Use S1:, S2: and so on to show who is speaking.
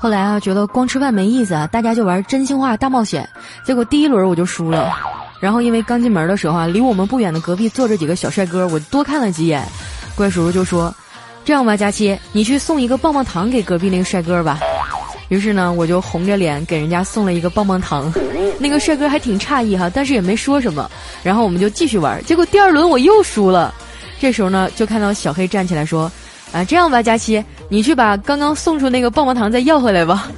S1: 后来啊，觉得光吃饭没意思啊，大家就玩真心话大冒险。结果第一轮我就输了，然后因为刚进门的时候啊，离我们不远的隔壁坐着几个小帅哥，我多看了几眼。怪叔叔就说：“这样吧，佳期，你去送一个棒棒糖给隔壁那个帅哥吧。”于是呢，我就红着脸给人家送了一个棒棒糖。那个帅哥还挺诧异哈，但是也没说什么。然后我们就继续玩，结果第二轮我又输了。这时候呢，就看到小黑站起来说。啊，这样吧，佳琪，你去把刚刚送出那个棒棒糖再要回来吧。